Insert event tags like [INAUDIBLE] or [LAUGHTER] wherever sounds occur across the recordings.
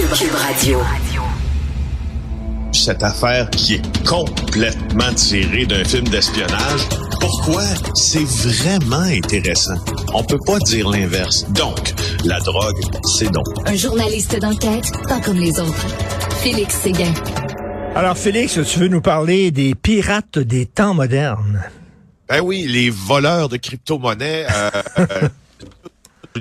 Cube Radio. Cette affaire qui est complètement tirée d'un film d'espionnage, pourquoi? C'est vraiment intéressant? On peut pas dire l'inverse. Donc, la drogue, c'est non. Un journaliste d'enquête, pas comme les autres. Félix Séguin. Alors, Félix, tu veux nous parler des pirates des temps modernes? Ben oui, les voleurs de crypto-monnaies. Euh, [LAUGHS]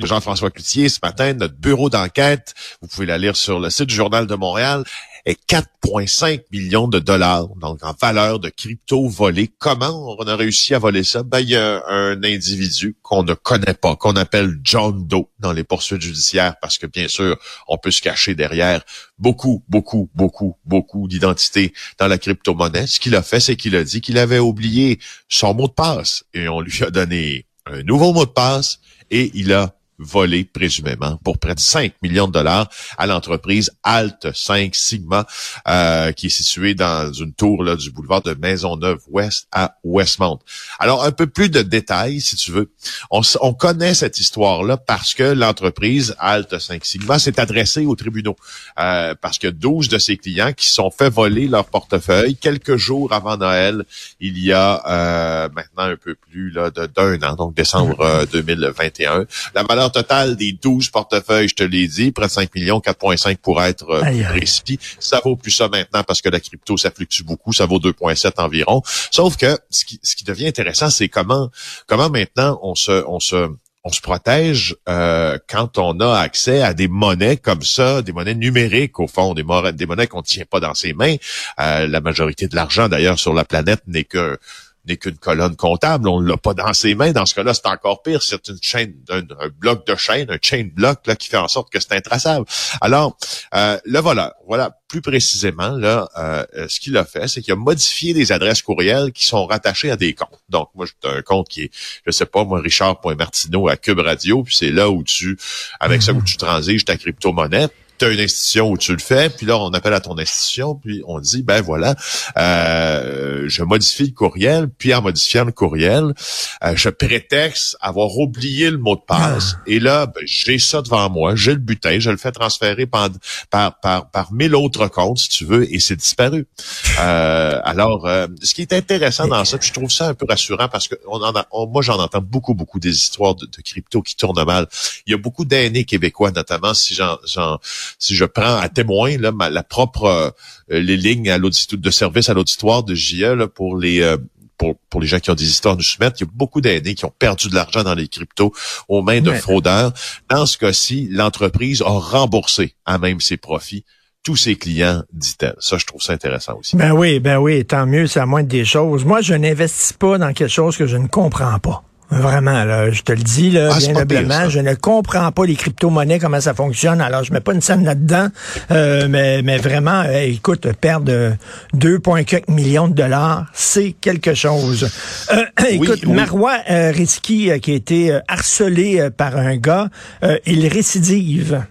Jean-François Cloutier, ce matin, notre bureau d'enquête, vous pouvez la lire sur le site du Journal de Montréal, est 4,5 millions de dollars, donc en valeur de crypto volés. Comment on a réussi à voler ça? Ben, il y a un individu qu'on ne connaît pas, qu'on appelle John Doe dans les poursuites judiciaires, parce que bien sûr, on peut se cacher derrière beaucoup, beaucoup, beaucoup, beaucoup d'identités dans la crypto-monnaie. Ce qu'il a fait, c'est qu'il a dit qu'il avait oublié son mot de passe et on lui a donné un nouveau mot de passe et il a volé présumément pour près de 5 millions de dollars à l'entreprise Alt 5 Sigma euh, qui est située dans une tour là, du boulevard de Maisonneuve-Ouest à Westmount. Alors un peu plus de détails si tu veux. On, on connaît cette histoire-là parce que l'entreprise Alt 5 Sigma s'est adressée aux tribunaux euh, parce que 12 de ses clients qui sont fait voler leur portefeuille quelques jours avant Noël il y a euh, maintenant un peu plus là d'un an donc décembre 2021. La valeur total des 12 portefeuilles, je te l'ai dit, près de 5 millions, 4,5 pour être euh, précis. Ça vaut plus ça maintenant parce que la crypto, ça fluctue beaucoup, ça vaut 2,7 environ. Sauf que ce qui, ce qui devient intéressant, c'est comment comment maintenant on se on se on se protège euh, quand on a accès à des monnaies comme ça, des monnaies numériques au fond, des, des monnaies qu'on ne tient pas dans ses mains. Euh, la majorité de l'argent d'ailleurs sur la planète n'est que n'est qu'une colonne comptable. On l'a pas dans ses mains. Dans ce cas-là, c'est encore pire. C'est une chaîne, un, bloc de chaîne, un chain block là qui fait en sorte que c'est intraçable. Alors, euh, le voleur, voilà plus précisément là, euh, ce qu'il a fait, c'est qu'il a modifié des adresses courriels qui sont rattachées à des comptes. Donc, moi, j'ai un compte qui est, je sais pas, moi, Richard.Martineau à Cube Radio, puis c'est là où tu, avec ça, où tu transiges ta crypto-monnaie tu as une institution où tu le fais, puis là, on appelle à ton institution, puis on dit, ben voilà, euh, je modifie le courriel, puis en modifiant le courriel, euh, je prétexte avoir oublié le mot de passe. Ah. Et là, ben, j'ai ça devant moi, j'ai le butin, je le fais transférer par, par, par, par mille autres comptes, si tu veux, et c'est disparu. Euh, alors, euh, ce qui est intéressant dans ça, puis je trouve ça un peu rassurant parce que on en a, moi, j'en entends beaucoup, beaucoup des histoires de, de, crypto qui tournent mal. Il y a beaucoup d'aînés québécois, notamment si j'en si je prends à témoin là, ma, la propre euh, les lignes à l'auditoire de service à l'auditoire de JE pour les euh, pour, pour, les gens qui ont des histoires nous soumettre, il y a beaucoup d'aînés qui ont perdu de l'argent dans les cryptos aux mains de fraudeurs. Dans ce cas-ci, l'entreprise a remboursé à même ses profits tous ses clients, dit-elle. Ça, je trouve ça intéressant aussi. Ben oui, ben oui, tant mieux, c'est à moins des choses. Moi, je n'investis pas dans quelque chose que je ne comprends pas. Vraiment, là, je te le dis, là, ah, bien humblement, je ne comprends pas les crypto-monnaies, comment ça fonctionne. Alors, je mets pas une scène là-dedans, euh, mais, mais vraiment, euh, écoute, perdre 2,4 millions de dollars, c'est quelque chose. Euh, [CLEARS THROAT] écoute, Marois Risky, qui a été harcelé par un gars, il récidive.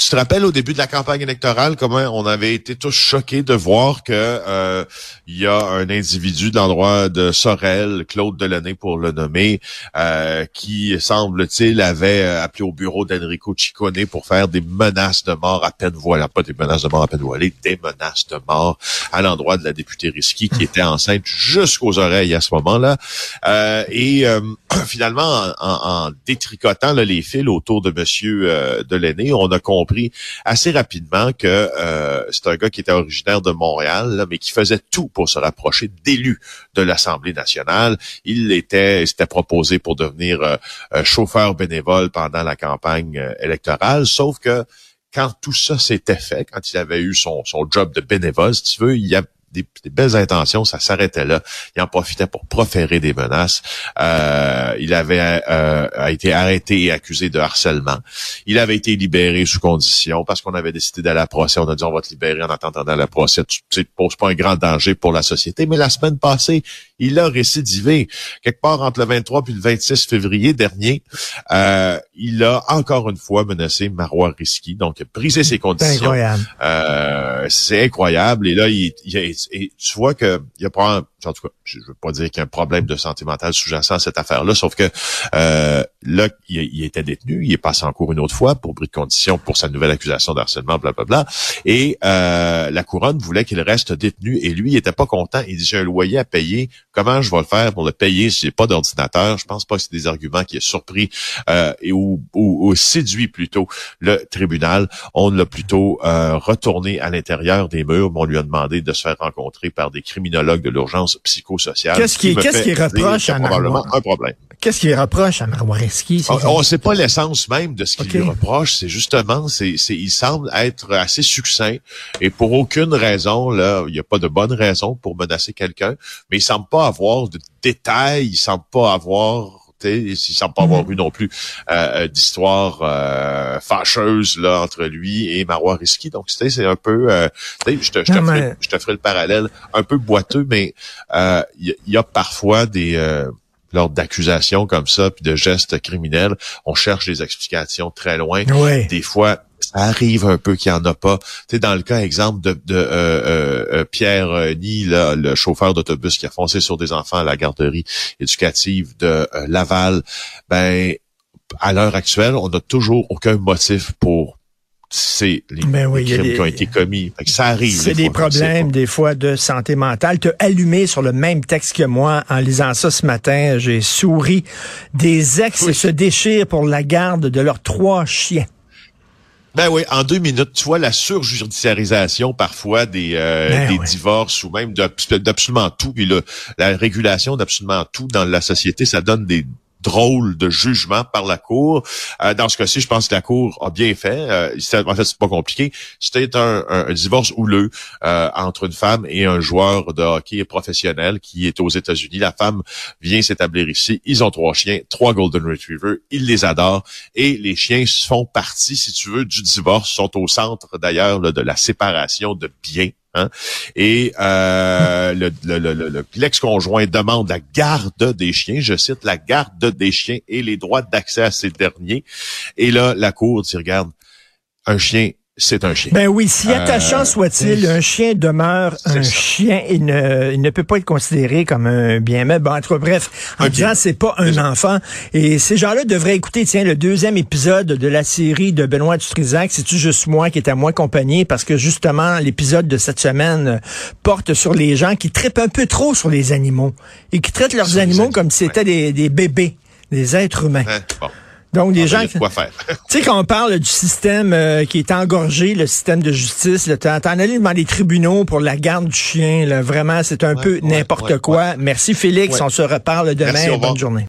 Tu te rappelles au début de la campagne électorale comment on avait été tous choqués de voir que euh, il y a un individu de l'endroit de Sorel, Claude Delaunay pour le nommer, euh, qui semble-t-il avait euh, appelé au bureau d'Enrico Ciccone pour faire des menaces de mort à peine voilées, pas des menaces de mort à peine voilées, des menaces de mort à l'endroit de la députée Risky qui était enceinte jusqu'aux oreilles à ce moment-là. Euh, et [CLEARS THROAT] finalement, en, en, détricotant les fils autour de Monsieur euh, Delaunay, on a compris assez rapidement que euh, c'est un gars qui était originaire de Montréal, mais qui faisait tout pour se rapprocher d'élus de l'Assemblée nationale. Il était, s'était proposé pour devenir euh, chauffeur bénévole pendant la campagne euh, électorale, sauf que quand tout ça s'était fait, quand il avait eu son, son job de bénévole, si tu veux, il y a des, belles intentions, ça s'arrêtait là. Il en profitait pour proférer des menaces. Euh, il avait euh, a été arrêté et accusé de harcèlement. Il avait été libéré sous condition parce qu'on avait décidé d'aller à procès. On a dit on va te libérer en attendant la procès. Tu ne poses pas un grand danger pour la société. Mais la semaine passée, il a récidivé. Quelque part entre le 23 puis le 26 février dernier, euh, il a encore une fois menacé Marois Risky, donc brisé ses conditions. C'est incroyable. Euh, c'est incroyable. Et là, il, il, tu vois que il y a pas en tout cas, je veux pas dire qu'il y a un problème de santé mentale sous-jacent à cette affaire-là, sauf que euh, là, il, était détenu, il est passé en cours une autre fois pour bris de condition pour sa nouvelle accusation d'harcèlement, blablabla. Et euh, la couronne voulait qu'il reste détenu et lui, il était pas content. Il dit j'ai un loyer à payer. Comment je vais le faire pour le payer si j'ai pas d'ordinateur? Je pense pas que c'est des arguments qui est surpris euh, et ou, ou, séduit plutôt le tribunal. On l'a plutôt euh, retourné à l'intérieur des murs, mais on lui a demandé de se faire rencontrer par des criminologues de l'urgence psychosociale. Qu'est-ce qui, qu'est-ce qui reproche à probablement un problème. Qu'est-ce qu'il reproche à Maroireski? On ne sait pas l'essence même de ce qu'il lui reproche. C'est justement, c'est, il semble être assez succinct et pour aucune raison, là, il n'y a pas de bonne raison pour menacer quelqu'un, mais il semble pas avoir de détails, il semble pas avoir il semble pas avoir mhm. eu non plus euh, euh d'histoire euh, fâcheuse là entre lui et Marois Risky. Donc c'est un peu, euh, je te, je, te ferai, je te ferai le parallèle, un peu boiteux, mais il y, y, a parfois des lors d'accusations comme ça, puis de gestes criminels, on cherche des explications très loin. Des fois, ça arrive un peu qu'il n'y en a pas. Tu sais, dans le cas, exemple, de, de euh, euh, euh Pierre Ni, le chauffeur d'autobus qui a foncé sur des enfants à la garderie éducative de Laval, ben à l'heure actuelle, on n'a toujours aucun motif pour c'est les, ben crimes qui ont été commis. ça arrive. C'est des problèmes des fois de santé mentale. Tu allumé sur le même texte que moi en lisant ça ce matin. J'ai souri. Des ex se déchirent pour la garde de leurs trois chiens. Ben oui, en deux minutes, tu vois la surjudiciarisation parfois des, euh, ben des divorces ou même d'absolument tout, puis la régulation d'absolument tout dans la société, ça donne des drôle de jugement par la Cour. Euh, dans ce cas-ci, je pense que la Cour a bien fait. Euh, en fait, c'est pas compliqué. C'était un, divorce houleux euh, entre une femme et un joueur de hockey professionnel qui est aux États-Unis. La femme vient s'établir ici. Ils ont trois chiens, trois Golden Retrievers. Ils les adorent. Et les chiens font partie, si tu veux, du divorce, sont au centre d'ailleurs de la séparation de biens Hein? Et euh, le, le, le, l'ex-conjoint demande la garde des chiens, je cite, la garde des chiens et les droits d'accès à ces derniers. Et là, la Cour dit, regarde, un chien c'est un chien. Ben oui, si attachant euh, soit-il, un chien demeure un chien. Il ne, il ne peut pas être considéré comme un bien mais Bon, entre bref, en disant c'est pas un enfant. Et ces gens-là devraient écouter, tiens, le deuxième épisode de la série de Benoît Dutrisac, C'est-tu juste moi qui est à moi compagnie? Parce que justement, l'épisode de cette semaine porte sur les gens qui traitent un peu trop sur les animaux et qui traitent leurs animaux comme si c'était des, des, bébés, des êtres humains. Hein? Donc, des gens. Quoi faire. [LAUGHS] tu sais, quand on parle du système euh, qui est engorgé, le système de justice, t'en allé devant les tribunaux pour la garde du chien. Là, vraiment, c'est un peu n'importe quoi. Merci, Félix. On se reparle demain. Bonne journée.